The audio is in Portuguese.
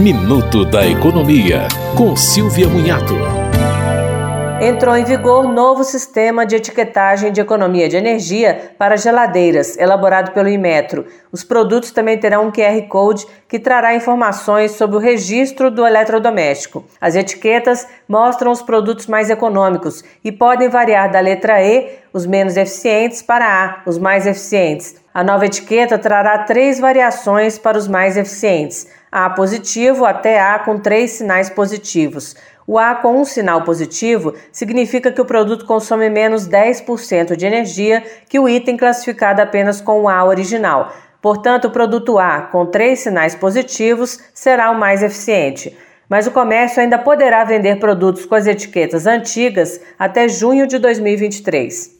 Minuto da Economia, com Silvia Munhato. Entrou em vigor novo sistema de etiquetagem de economia de energia para geladeiras, elaborado pelo Inmetro. Os produtos também terão um QR Code que trará informações sobre o registro do eletrodoméstico. As etiquetas mostram os produtos mais econômicos e podem variar da letra E, os menos eficientes, para A, os mais eficientes. A nova etiqueta trará três variações para os mais eficientes a positivo até A com três sinais positivos. O A com um sinal positivo significa que o produto consome menos 10% de energia que o item classificado apenas com o A original. Portanto, o produto A com três sinais positivos será o mais eficiente. Mas o comércio ainda poderá vender produtos com as etiquetas antigas até junho de 2023.